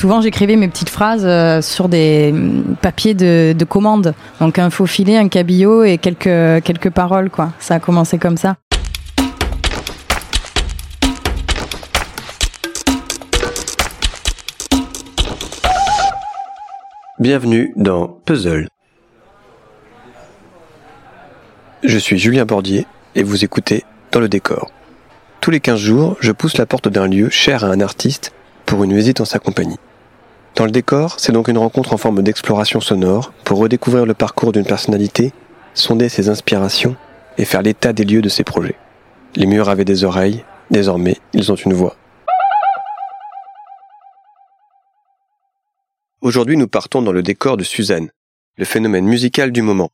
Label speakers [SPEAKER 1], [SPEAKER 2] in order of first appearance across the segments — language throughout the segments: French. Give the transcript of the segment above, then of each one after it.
[SPEAKER 1] Souvent, j'écrivais mes petites phrases euh, sur des mm, papiers de, de commande. Donc, un faux filet, un cabillaud et quelques, quelques paroles. Ça a commencé comme ça.
[SPEAKER 2] Bienvenue dans Puzzle. Je suis Julien Bordier et vous écoutez Dans le décor. Tous les 15 jours, je pousse la porte d'un lieu cher à un artiste pour une visite en sa compagnie. Dans le décor, c'est donc une rencontre en forme d'exploration sonore pour redécouvrir le parcours d'une personnalité, sonder ses inspirations et faire l'état des lieux de ses projets. Les murs avaient des oreilles, désormais ils ont une voix. Aujourd'hui nous partons dans le décor de Suzanne, le phénomène musical du moment,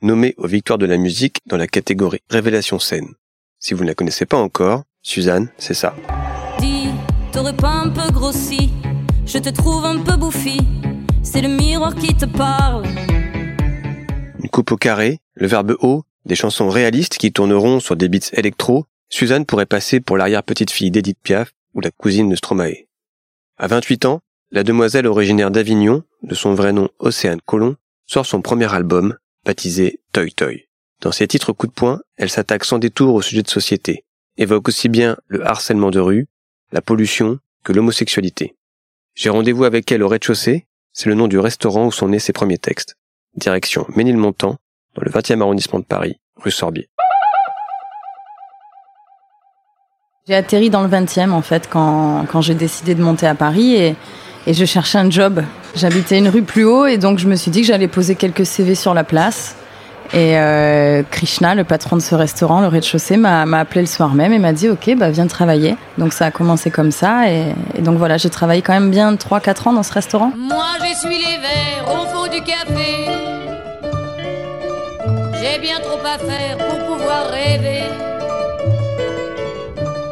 [SPEAKER 2] nommé aux victoires de la musique dans la catégorie Révélation scène. Si vous ne la connaissez pas encore, Suzanne, c'est ça.
[SPEAKER 3] Je te trouve un peu bouffi. C'est le miroir qui te parle.
[SPEAKER 2] Une coupe au carré, le verbe haut, des chansons réalistes qui tourneront sur des beats électro, Suzanne pourrait passer pour l'arrière-petite-fille d'Edith Piaf ou la cousine de Stromae. À 28 ans, la demoiselle originaire d'Avignon, de son vrai nom Océane Colomb, sort son premier album, baptisé Toy Toy. Dans ses titres coup de poing, elle s'attaque sans détour au sujet de société, évoque aussi bien le harcèlement de rue, la pollution, que l'homosexualité. J'ai rendez-vous avec elle au rez-de-chaussée, c'est le nom du restaurant où sont nés ses premiers textes. Direction Ménilmontant, dans le 20e arrondissement de Paris, rue Sorbier.
[SPEAKER 1] J'ai atterri dans le 20e en fait quand, quand j'ai décidé de monter à Paris et, et je cherchais un job. J'habitais une rue plus haut et donc je me suis dit que j'allais poser quelques CV sur la place. Et euh, Krishna, le patron de ce restaurant, le rez-de-chaussée, m'a m'a appelé le soir même et m'a dit Ok, bah, viens travailler. Donc ça a commencé comme ça. Et, et donc voilà, j'ai travaillé quand même bien 3-4 ans dans ce restaurant.
[SPEAKER 3] Moi j'essuie les verres au fond du café. J'ai bien trop à faire pour pouvoir rêver.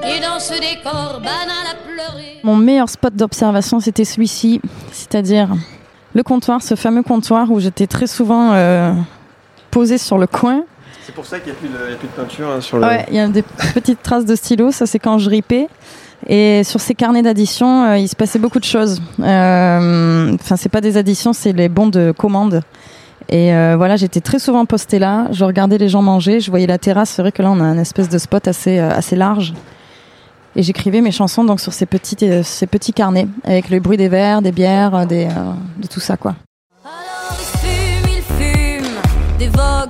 [SPEAKER 3] Et dans ce décor banal à pleurer.
[SPEAKER 1] Mon meilleur spot d'observation, c'était celui-ci, c'est-à-dire le comptoir, ce fameux comptoir où j'étais très souvent euh, posée sur le coin.
[SPEAKER 2] C'est pour ça qu'il n'y a, plus de peinture hein, sur le...
[SPEAKER 1] Ouais, il y a des petites traces de stylo, ça c'est quand je ripais. Et sur ces carnets d'addition, euh, il se passait beaucoup de choses. Euh, Enfin, c'est pas des additions, c'est les bons de commande. Et euh, voilà, j'étais très souvent postée là. Je regardais les gens manger, je voyais la terrasse. C'est vrai que là, on a un espèce de spot assez euh, assez large. Et j'écrivais mes chansons donc sur ces petits euh, ces petits carnets avec le bruit des verres, des bières, euh, des euh, de tout ça quoi.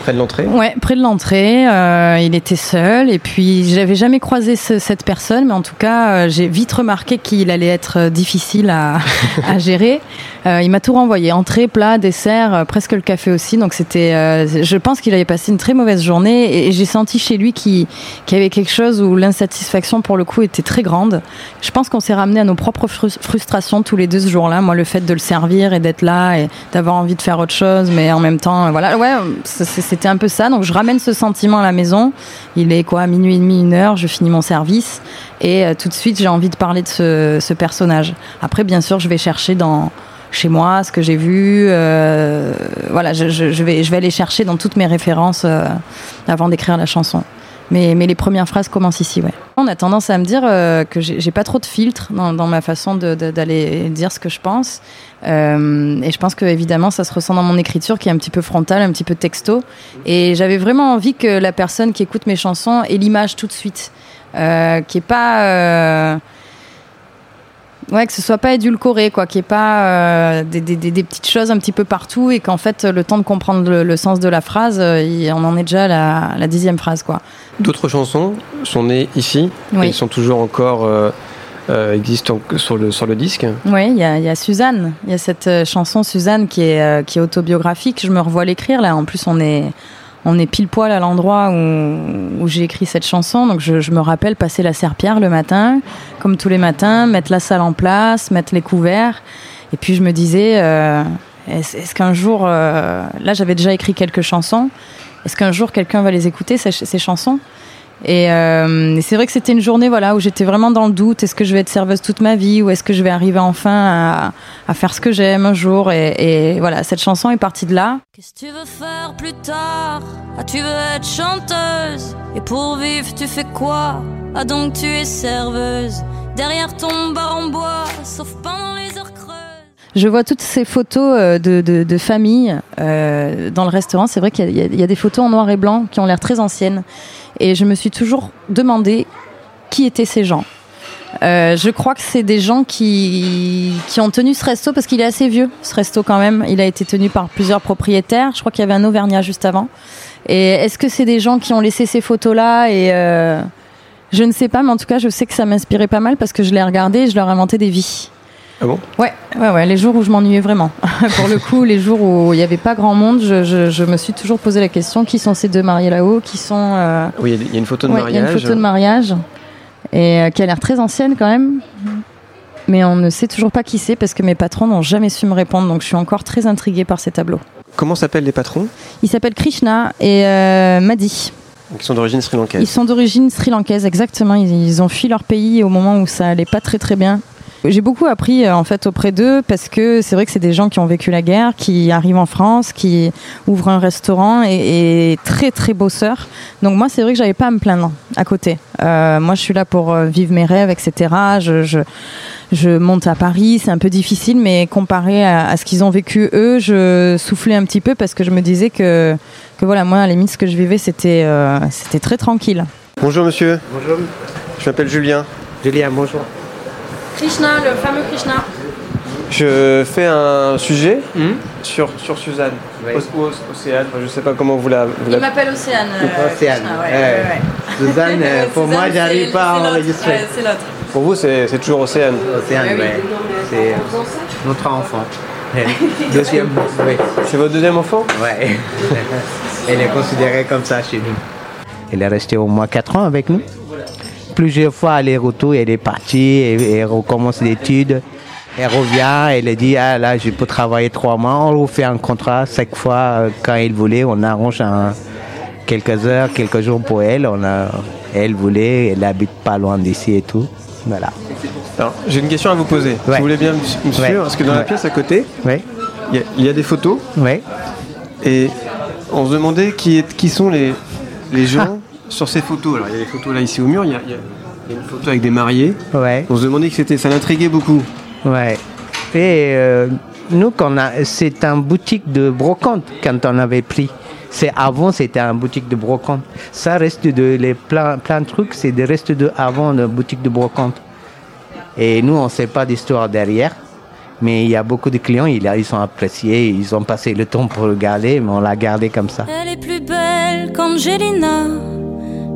[SPEAKER 2] Près de l'entrée
[SPEAKER 1] Ouais, près de l'entrée. euh, il était seul et puis j'avais jamais croisé ce- cette personne, mais en tout cas, euh, j'ai vite remarqué qu'il allait être euh, difficile à, à gérer. Euh, il m'a tout renvoyé, entrée, plat, dessert, euh, presque le café aussi. Donc c'était, euh, je pense qu'il avait passé une très mauvaise journée et, et j'ai senti chez lui qu'il qu'il y avait quelque chose où l'insatisfaction pour le coup était très grande. Je pense qu'on s'est ramené à nos propres frus- frustrations tous les deux ce jour-là. Moi, le fait de le servir et d'être là et d'avoir envie de faire autre chose, mais en même temps, euh, voilà, ouais, c'était un peu ça. Donc je ramène ce sentiment à la maison. Il est quoi, minuit et demi, une heure, je finis mon service et euh, tout de suite j'ai envie de parler de ce, personnage. Après, bien sûr, je vais chercher dans chez moi ce que j'ai vu. euh, voilà, je vais je vais aller chercher dans toutes mes références euh, avant d'écrire la chanson. Mais, mais les premières phrases commencent ici, ouais. On a tendance à me dire euh, que j'ai pas trop de filtre dans, ma façon d'aller dire ce que je pense. Euh, et je pense que évidemment, ça se ressent dans mon écriture qui est un petit peu frontale, un petit peu texto. Et j'avais vraiment envie que la personne qui écoute mes chansons ait l'image tout de suite, euh, qui est pas euh, Ouais, que ce soit pas édulcoré, quoi, qu'il n'y ait pas euh, des, des, des, petites choses un petit peu partout et qu'en fait, le temps de comprendre le, le sens de la phrase, euh, il- on en est déjà à la, la dixième phrase, quoi.
[SPEAKER 2] D'autres chansons sont nées ici
[SPEAKER 1] Oui.
[SPEAKER 2] et sont toujours encore euh, euh, existent sur le, sur le disque.
[SPEAKER 1] Oui, il y y a Suzanne. Il y a cette chanson Suzanne qui est, qui est autobiographique. Je me revois l'écrire là. En plus, on est, on est pile poil à l'endroit où, j'ai écrit cette chanson. Donc, je, me rappelle passer la serpillère le matin, comme tous les matins, mettre la salle en place, mettre les couverts. Et puis, je me disais, euh, est-ce qu'un jour, euh, là, j'avais déjà écrit quelques chansons. Est-ce qu'un jour, quelqu'un va les écouter, ces chansons? Et, euh, c'est vrai que c'était une journée voilà où j'étais vraiment dans le doute. Est-ce que je vais être serveuse toute ma vie ou est-ce que je vais arriver enfin à, à faire ce que j'aime un jour et, et voilà, cette chanson est partie de là.
[SPEAKER 3] Qu'est-ce que tu veux faire plus tard? Ah, tu veux être chanteuse? Et pour vivre, tu fais quoi? Ah, donc tu es serveuse Derrière ton bar en bois, sauf pendant les heures creuses.
[SPEAKER 1] Je vois toutes ces photos euh, de, de, famille euh, dans le restaurant. C'est vrai qu'il y, a- des photos en noir et blanc qui ont l'air très anciennes. Et je me suis toujours demandé qui étaient ces gens. Euh, je crois que c'est des gens qui, qui ont tenu ce resto parce qu'il est assez vieux, ce resto quand même. Il a été tenu par plusieurs propriétaires. Je crois qu'il y avait un Auvergnat juste avant. Et est-ce que c'est des gens qui ont laissé ces photos-là? Et je ne sais pas, mais en tout cas, je sais que ça m'inspirait pas mal parce que je les regardais et je leur inventais des vies.
[SPEAKER 2] Ah bon?
[SPEAKER 1] Ouais, ouais, ouais, les jours où je m'ennuyais vraiment. Pour le coup, les jours où il n'y avait pas grand monde, je, je, je me suis toujours posé la question qui sont ces deux mariés là-haut? Qui sont. euh,
[SPEAKER 2] Oui, il y a- il y a une photo de
[SPEAKER 1] ouais, il y a
[SPEAKER 2] mariage.
[SPEAKER 1] une photo de mariage et euh, qui a l'air très ancienne quand même. Mais on ne sait toujours pas qui c'est parce que mes patrons n'ont jamais su me répondre. Donc je suis encore très intriguée par ces tableaux.
[SPEAKER 2] Comment s'appellent les patrons?
[SPEAKER 1] Ils s'appellent Krishna et euh, Madi.
[SPEAKER 2] Qui sont d'origine sri
[SPEAKER 1] Ils sont d'origine sri-lankaise, exactement. Ils, ils ont fui leur pays au moment où ça allait pas très très bien. J'ai beaucoup appris euh, en fait auprès d'eux parce que c'est vrai que c'est des gens qui ont vécu la guerre, qui arrivent en France, qui ouvrent un restaurant et, et très très bosseurs. Donc moi c'est vrai que j'avais pas à me plaindre à côté. Euh, moi je suis là pour euh, vivre mes rêves, etc. Je, je, je monte à Paris, c'est un peu difficile, mais comparé à, à ce qu'ils ont vécu eux, je soufflais un petit peu parce que je me disais que, que voilà moi à la limite ce que je vivais c'était euh, c'était très tranquille.
[SPEAKER 2] Bonjour monsieur,
[SPEAKER 4] Bonjour,
[SPEAKER 2] je m'appelle Julien.
[SPEAKER 4] Julien, bonjour.
[SPEAKER 1] Krishna, le fameux Krishna.
[SPEAKER 2] Je fais un sujet sur, sur Suzanne.
[SPEAKER 4] Oui.
[SPEAKER 2] Océane, enfin, je sais pas comment vous la. vous
[SPEAKER 1] Il
[SPEAKER 2] la-
[SPEAKER 1] m'appelle Océane. euh,
[SPEAKER 4] Océane,
[SPEAKER 1] Krishna, ouais,
[SPEAKER 4] ouais.
[SPEAKER 1] ouais, ouais.
[SPEAKER 4] Suzanne, euh, pour moi,
[SPEAKER 1] Suzanne,
[SPEAKER 4] j'arrive
[SPEAKER 1] c'est-
[SPEAKER 4] pas à enregistrer.
[SPEAKER 1] Ouais, c'est l'autre.
[SPEAKER 2] Pour vous, c'est c'est toujours Océane.
[SPEAKER 4] Océane,
[SPEAKER 1] Ah oui.
[SPEAKER 4] C'est euh, notre enfant. Deuxième, oui.
[SPEAKER 2] C'est votre deuxième enfant?
[SPEAKER 4] Ouais. Elle est considérée comme ça chez nous. Elle est restée au moins 4 ans avec nous. Plusieurs fois, aller-retour, elle est partie, et, et recommence l'étude. Elle revient, elle dit, ah là, je peux travailler trois mois. On refait un contrat chaque fois euh, quand elle voulait. On arrange un, quelques heures, quelques jours pour elle. On a, elle voulait, elle habite pas loin d'ici et tout. Voilà.
[SPEAKER 2] Alors, j'ai une question à vous poser. Si vous voulez bien me suivre,
[SPEAKER 4] Ouais.
[SPEAKER 2] parce que dans la pièce à côté, il y, a- il y a des photos
[SPEAKER 4] oui.
[SPEAKER 2] et on se demandait qui, est, qui sont les, les gens sur ces photos. Alors, il y a des photos là ici au mur, il y a, il y une photo avec des mariés.
[SPEAKER 4] Ouais.
[SPEAKER 2] On se demandait qui c'était, ça l'intriguait beaucoup.
[SPEAKER 4] Ouais. Et euh, nous, c'est un boutique de brocante quand on avait pris. C'est avant, c'était un boutique de brocante. Ça reste de les plein, plein de trucs, c'est des restes de avant de boutique de brocante. Et nous, on ne sait pas d'histoire derrière. Mais il y a beaucoup de clients, ils, ils sont appréciés, ils ont passé le temps pour regarder, mais on l'a gardé comme ça.
[SPEAKER 3] Elle est plus belle qu'Angelina,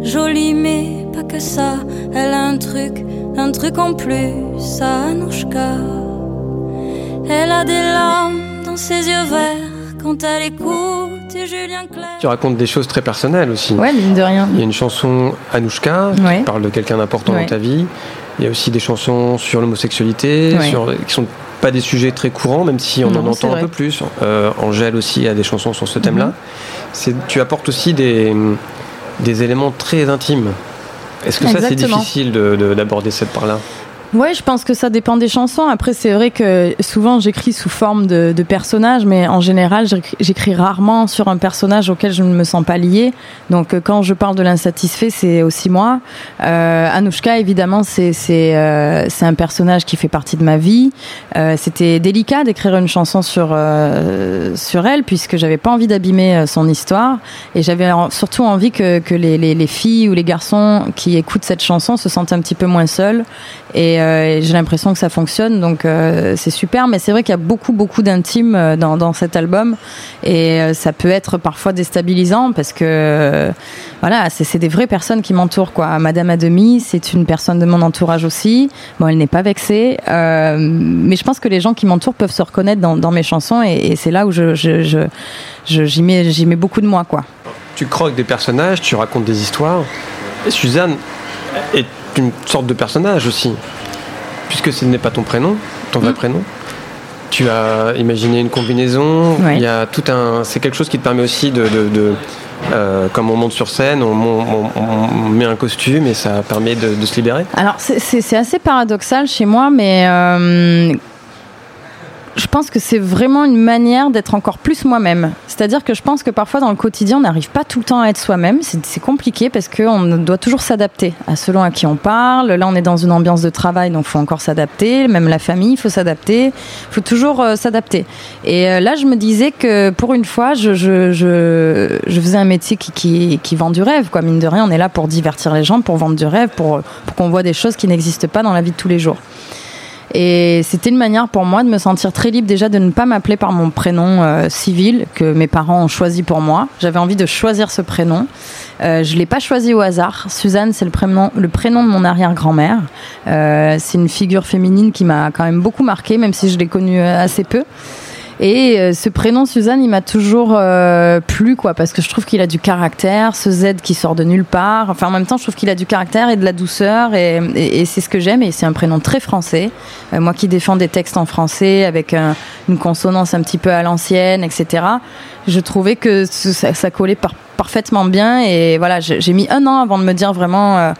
[SPEAKER 3] jolie mais pas que ça. Elle a un truc, un truc en plus, à Anouchka. Elle a des larmes dans ses yeux verts quand elle écoute Julien Clerc.
[SPEAKER 2] Tu racontes des choses très personnelles aussi.
[SPEAKER 1] Ouais, mine de rien.
[SPEAKER 2] Il y a une chanson Anouchka
[SPEAKER 1] Ouais.
[SPEAKER 2] qui parle de quelqu'un d'important
[SPEAKER 1] Ouais.
[SPEAKER 2] dans ta vie. Il y a aussi des chansons sur l'homosexualité,
[SPEAKER 1] Ouais.
[SPEAKER 2] sur qui sont pas des sujets très courants, même si on
[SPEAKER 1] Non,
[SPEAKER 2] en entend un
[SPEAKER 1] vrai. Mhm.
[SPEAKER 2] peu plus. Euh, Angèle aussi a des chansons sur ce thème-là. C'est, tu apportes aussi des, des éléments très intimes. Est-ce que ça c'est difficile de- de- d'aborder cette part-là?
[SPEAKER 1] Ouais, je pense que ça dépend des chansons. Après, c'est vrai que souvent j'écris sous forme de, de personnages, mais en général, j'écris- rarement sur un personnage auquel je ne me sens pas liée. Donc, euh, quand je parle de l'insatisfait, c'est aussi moi. Euh, Anouchka, évidemment, c'est c'est euh, un personnage qui fait partie de ma vie. Euh, C'était délicat d'écrire une chanson sur euh, sur elle, puisque j'avais pas envie d'abîmer euh, son histoire, et j'avais surtout envie que que les, les les filles ou les garçons qui écoutent cette chanson se sentent un petit peu moins seuls. Euh, j'ai l'impression que ça fonctionne, donc euh, c'est super. Mais c'est vrai qu'il y a beaucoup, beaucoup d'intimes euh, dans, cet album, et euh, ça peut être parfois déstabilisant parce que voilà, c'est des vraies personnes qui m'entourent, quoi. Madame Ademi, c'est une personne de mon entourage aussi. Bon, elle n'est pas vexée, mais je pense que les gens qui m'entourent peuvent se reconnaître dans, mes chansons, et, c'est là où je, j'y mets, beaucoup de moi, quoi.
[SPEAKER 2] Tu croques des personnages, tu racontes des histoires. Suzanne est une sorte de personnage aussi. Puisque ce n'est pas ton prénom, ton vrai
[SPEAKER 1] Mm.
[SPEAKER 2] prénom. Tu as imaginé une combinaison.
[SPEAKER 1] Ouais.
[SPEAKER 2] Il y a tout un. C'est quelque chose qui te permet aussi de, de, de- euh, comme on monte sur scène, on, met un costume et ça permet de, se libérer
[SPEAKER 1] Alors c'est assez paradoxal chez moi, mais je pense que c'est vraiment une manière d'être encore plus moi-même. C'est-à-dire que je pense que parfois dans le quotidien, on n'arrive pas tout le temps à être soi-même. C'est compliqué parce qu'on doit toujours s'adapter à selon à qui on parle. Là, on est dans une ambiance de travail, donc faut encore s'adapter. Même la famille, il faut s'adapter. Faut toujours euh, s'adapter. Et euh, là, je me disais que pour une fois, je, faisais un métier qui, vend du rêve. Quoi. Mine de rien, on est là pour divertir les gens, pour vendre du rêve, pour, pour qu'on voit des choses qui n'existent pas dans la vie de tous les jours. Et c'était une manière pour moi de me sentir très libre déjà de ne pas m'appeler par mon prénom euh, civil que mes parents ont choisi pour moi. J'avais envie de choisir ce prénom. Euh, je l'ai pas choisi au hasard. Suzanne, c'est le prénom, le prénom de mon arrière-grand-mère. Euh, c'est une figure féminine qui m'a quand même beaucoup marqué, même si je l'ai connue assez peu. Et euh, ce prénom Suzanne, il m'a toujours euh, plu, quoi, parce que je trouve qu'il a du caractère, ce Z qui sort de nulle part. Enfin, en même temps, je trouve qu'il a du caractère et de la douceur, et, c'est ce que j'aime. Et c'est un prénom très français. Euh, moi qui défends des textes en français avec une consonance un petit peu à l'ancienne, etc. Je trouvais que ça, ça collait parfaitement bien. Et voilà, j'ai mis un an avant de me dire vraiment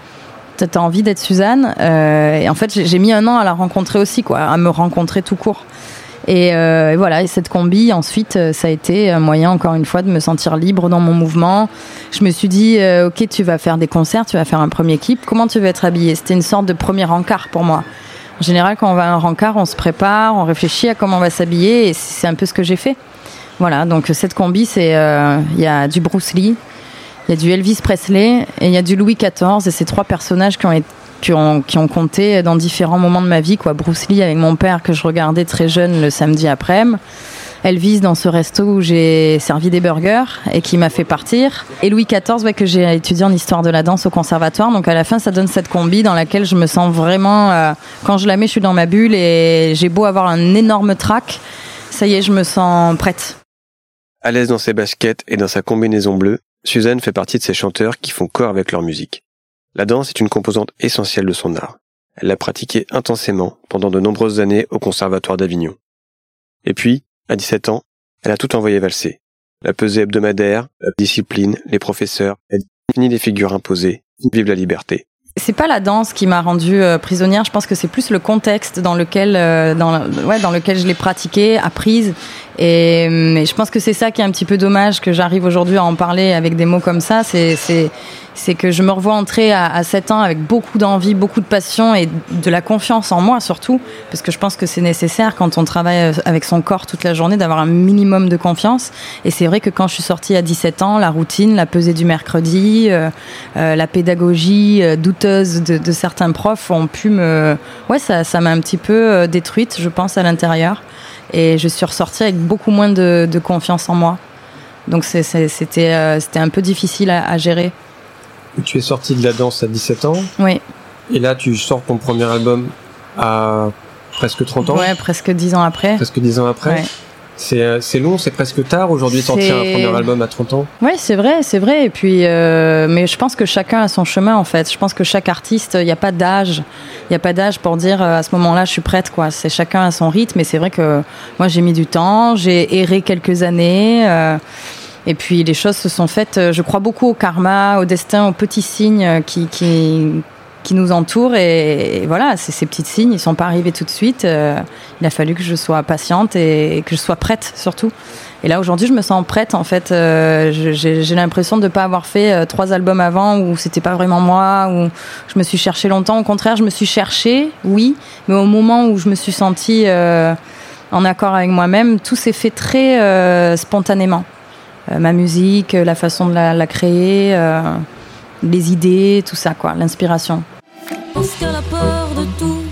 [SPEAKER 1] t'as envie d'être Suzanne. Et en fait, j'ai mis un an à la rencontrer aussi, quoi, à me rencontrer tout court. Euh, et, voilà, et cette combi, ensuite, euh, ça a été un moyen, encore une fois, de me sentir libre dans mon mouvement. Je me suis dit, euh, ok, tu vas faire des concerts, tu vas faire un premier clip, comment tu veux être habillée? C'était une sorte de premier encart pour moi. En général, quand on va à un rencard, on se prépare, on réfléchit à comment on va s'habiller, et c'est un peu ce que j'ai fait. Voilà, donc cette combi, c'est il y a du Bruce Lee, il y a du Elvis Presley et il y a du Louis XIV, et ces trois personnages qui ont été qui ont, qui ont compté dans différents moments de ma vie. Quoi. Bruce Lee avec mon père que je regardais très jeune le samedi après-midi. Elvis dans ce resto où j'ai servi des burgers et qui m'a fait partir. Et Louis XIV que j'ai étudié en histoire de la danse au conservatoire. Donc à la fin, ça donne cette combi dans laquelle je me sens vraiment... Euh, quand je la mets, je suis dans ma bulle et j'ai beau avoir un énorme trac. Ça y est, je me sens prête.
[SPEAKER 2] À l'aise dans ses baskets et dans sa combinaison bleue, Suzanne fait partie de ces chanteurs qui font corps avec leur musique. La danse est une composante essentielle de son art. Elle l'a pratiquée intensément pendant de nombreuses années au Conservatoire d'Avignon. Et puis, à 17 ans, elle a tout envoyé valser. La pesée hebdomadaire, la discipline, les professeurs, elle finit les figures imposées. Vive la liberté.
[SPEAKER 1] C'est pas la danse qui m'a rendue euh, prisonnière. Je pense que c'est plus le contexte dans lequel, euh, dans, ouais, dans lequel je l'ai pratiquée, apprise. Et, et, je pense que c'est ça qui est un petit peu dommage que j'arrive aujourd'hui à en parler avec des mots comme ça. C'est, que je me revois entrer à, à 7 ans avec beaucoup d'envie, beaucoup de passion et de la confiance en moi surtout, parce que je pense que c'est nécessaire quand on travaille euh, avec son corps toute la journée d'avoir un minimum de confiance. Et c'est vrai que quand je suis sortie à 17 ans, la routine, la pesée du mercredi, euh, euh, la pédagogie euh, douteuse de, de, certains profs ont pu me... Ouais, ça, ça m'a un petit peu euh, détruite, je pense, à l'intérieur. Et je suis ressortie avec beaucoup moins de, de confiance en moi. Donc c'était un peu difficile à, à gérer.
[SPEAKER 2] Tu es sorti de la danse à 17 ans.
[SPEAKER 1] Oui.
[SPEAKER 2] Et là, tu sors ton premier album à presque 30 ans.
[SPEAKER 1] Ouais, presque 10 ans après.
[SPEAKER 2] Presque 10 ans après. Ouais. Euh, c'est long, c'est presque tard aujourd'hui de sortir un premier album à 30 ans.
[SPEAKER 1] Oui, c'est vrai, c'est vrai. Et puis, euh, mais je pense que chacun a son chemin en fait. Je pense que chaque artiste, il n'y a pas d'âge, il n'y a pas d'âge pour dire euh, à ce moment-là, je suis prête quoi. C'est chacun à son rythme. Et c'est vrai que moi, j'ai mis du temps, j'ai erré quelques années. Euh, et puis les choses se sont faites. Euh, je crois beaucoup au karma, au destin, aux petits signes euh, qui, qui, qui nous entourent. Et, voilà, ces petits signes, ils sont pas arrivés tout de suite. Euh, il a fallu que je sois patiente et, que je sois prête surtout. Et là aujourd'hui, je me sens prête. En fait, j'ai l'impression de ne pas avoir fait trois albums avant où c'était pas vraiment moi, où je me suis cherchée longtemps. Au contraire, je me suis cherchée, oui, mais au moment où je me suis sentie en accord avec moi-même, tout s'est fait très spontanément. Euh, ma musique, la façon de la, créer, euh, les idées, tout ça, quoi, l'inspiration.
[SPEAKER 3] Parce qu'elle a peur de tout,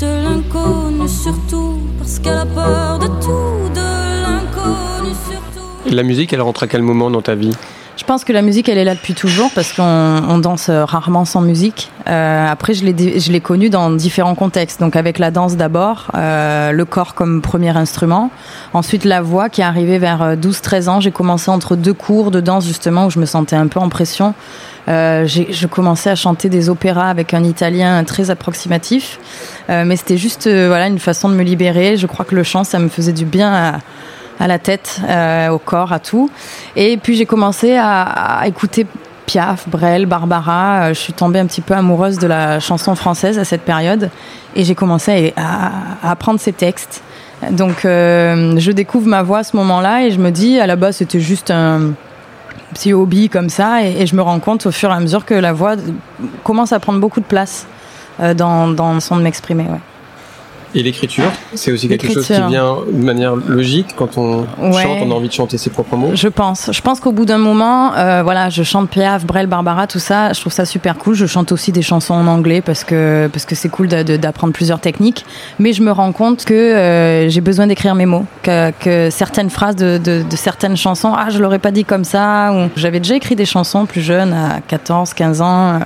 [SPEAKER 3] de l'inconnu surtout. Parce qu'elle a peur de tout, de l'inconnu surtout.
[SPEAKER 2] La musique, elle rentre à quel moment dans ta vie?
[SPEAKER 1] Je pense que la musique, elle est là depuis toujours parce qu'on on danse rarement sans musique. Euh, après, je l'ai, je l'ai connue dans différents contextes. Donc avec la danse d'abord, euh, le corps comme premier instrument. Ensuite, la voix qui est arrivée vers 12-13 ans. J'ai commencé entre deux cours de danse justement où je me sentais un peu en pression. Euh, je commençais à chanter des opéras avec un italien très approximatif. Euh, mais c'était juste euh, voilà une façon de me libérer. Je crois que le chant, ça me faisait du bien à la tête, au corps, à tout. Et puis j'ai commencé à, écouter Piaf, Brel, Barbara. Je suis tombée un petit peu amoureuse de la chanson française à cette période et j'ai commencé à, apprendre ces textes. Donc je découvre ma voix à ce moment-là et je me dis à la base c'était juste un petit hobby comme ça et, je me rends compte au fur et à mesure que la voix commence à prendre beaucoup de place euh, dans, dans son de m'exprimer.
[SPEAKER 2] Et l'écriture, c'est aussi quelque chose qui vient de manière logique quand on ouais. chante, on a envie de chanter ses propres mots.
[SPEAKER 1] Je pense. Je pense qu'au bout d'un moment, euh, voilà, je chante Piaf, Brel, Barbara, tout ça. Je trouve ça super cool. Je chante aussi des chansons en anglais parce que parce que c'est cool d'apprendre plusieurs techniques. Mais je me rends compte que euh, j'ai besoin d'écrire mes mots, que, que certaines phrases de, de, de, certaines chansons, ah, je l'aurais pas dit comme ça. Ou j'avais déjà écrit des chansons plus jeunes, à 14, 15 ans.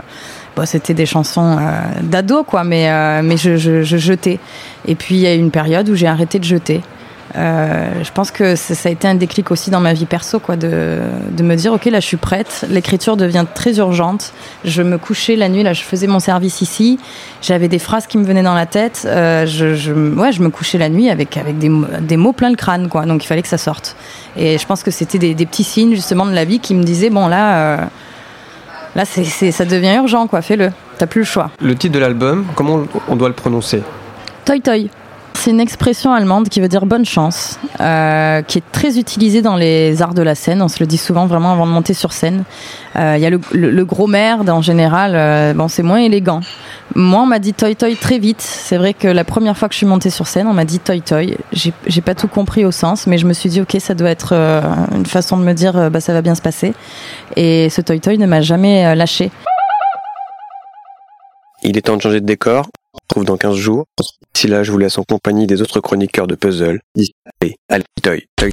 [SPEAKER 1] C'était des chansons euh, d'ado, quoi, mais, euh, mais je, je, je, jetais. Et puis, il y a eu une période où j'ai arrêté de jeter. Euh, je pense que ça, a été un déclic aussi dans ma vie perso, quoi, de, de me dire, ok, là, je suis prête. L'écriture devient très urgente. Je me couchais la nuit, là, je faisais mon service ici. J'avais des phrases qui me venaient dans la tête. Je, ouais, je me couchais la nuit avec, avec des, des mots plein le crâne, quoi. Donc, il fallait que ça sorte. Et je pense que c'était des, petits signes, justement, de la vie qui me disaient, bon, là, Là, ça devient urgent, quoi. Fais-le. T'as plus le choix.
[SPEAKER 2] Le titre de l'album, comment on doit le prononcer?
[SPEAKER 1] Toi Toi. C'est une expression allemande qui veut dire bonne chance, euh, qui est très utilisée dans les arts de la scène. On se le dit souvent vraiment avant de monter sur scène. Il euh, y a le, le, le, gros merde en général. Euh, bon, c'est moins élégant. Moi, on m'a dit toi toi très vite. C'est vrai que la première fois que je suis montée sur scène, on m'a dit toi toi. J'ai, pas tout compris au sens, mais je me suis dit ok, ça doit être euh, une façon de me dire euh, bah ça va bien se passer. Et ce toi toi ne m'a jamais lâché.
[SPEAKER 2] Il est temps de changer de décor. Retrouve dans 15 jours. D'ici là, je vous laisse en compagnie des autres chroniqueurs de puzzle. Allez, allez, toi, toi.